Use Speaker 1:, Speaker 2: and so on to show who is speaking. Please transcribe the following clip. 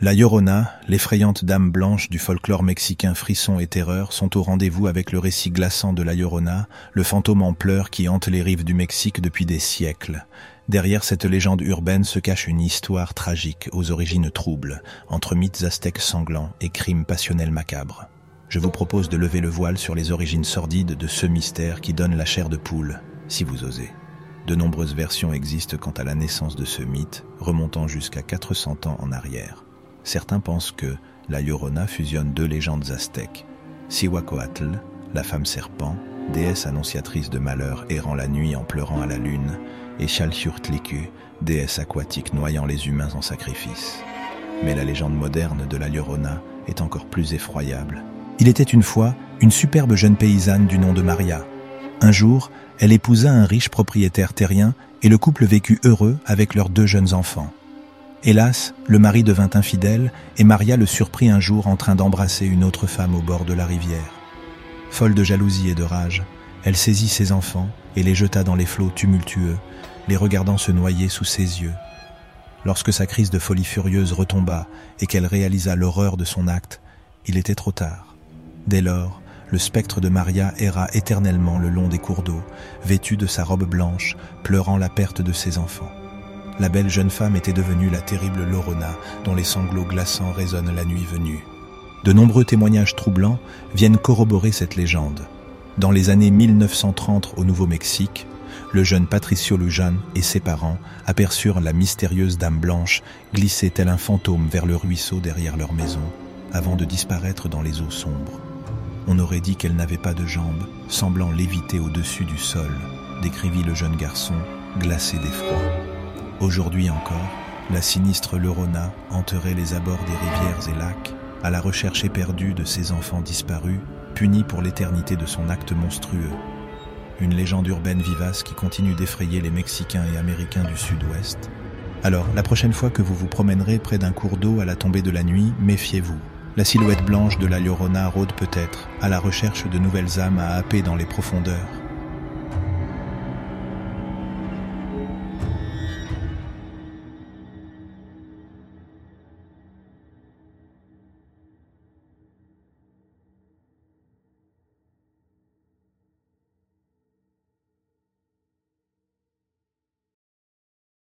Speaker 1: La Llorona, l'effrayante dame blanche du folklore mexicain frisson et terreur, sont au rendez-vous avec le récit glaçant de la Llorona, le fantôme en pleurs qui hante les rives du Mexique depuis des siècles. Derrière cette légende urbaine se cache une histoire tragique aux origines troubles, entre mythes aztèques sanglants et crimes passionnels macabres. Je vous propose de lever le voile sur les origines sordides de ce mystère qui donne la chair de poule, si vous osez. De nombreuses versions existent quant à la naissance de ce mythe, remontant jusqu'à 400 ans en arrière. Certains pensent que la Llorona fusionne deux légendes aztèques. Sihuacoatl, la femme serpent, déesse annonciatrice de malheur errant la nuit en pleurant à la lune, et Chalchiurtliku, déesse aquatique noyant les humains en sacrifice. Mais la légende moderne de la Llorona est encore plus effroyable. Il était une fois une superbe jeune paysanne du nom de Maria. Un jour, elle épousa un riche propriétaire terrien et le couple vécut heureux avec leurs deux jeunes enfants. Hélas, le mari devint infidèle et Maria le surprit un jour en train d'embrasser une autre femme au bord de la rivière. Folle de jalousie et de rage, elle saisit ses enfants et les jeta dans les flots tumultueux, les regardant se noyer sous ses yeux. Lorsque sa crise de folie furieuse retomba et qu'elle réalisa l'horreur de son acte, il était trop tard. Dès lors, le spectre de Maria erra éternellement le long des cours d'eau, vêtu de sa robe blanche, pleurant la perte de ses enfants la belle jeune femme était devenue la terrible Lorona, dont les sanglots glaçants résonnent la nuit venue. De nombreux témoignages troublants viennent corroborer cette légende. Dans les années 1930 au Nouveau-Mexique, le jeune Patricio Lujan et ses parents aperçurent la mystérieuse dame blanche glisser tel un fantôme vers le ruisseau derrière leur maison, avant de disparaître dans les eaux sombres. On aurait dit qu'elle n'avait pas de jambes, semblant léviter au-dessus du sol, décrivit le jeune garçon, glacé d'effroi. Aujourd'hui encore, la sinistre Lorona hanterait les abords des rivières et lacs, à la recherche éperdue de ses enfants disparus, punis pour l'éternité de son acte monstrueux. Une légende urbaine vivace qui continue d'effrayer les Mexicains et Américains du Sud-Ouest. Alors, la prochaine fois que vous vous promènerez près d'un cours d'eau à la tombée de la nuit, méfiez-vous. La silhouette blanche de la Llorona rôde peut-être, à la recherche de nouvelles âmes à happer dans les profondeurs.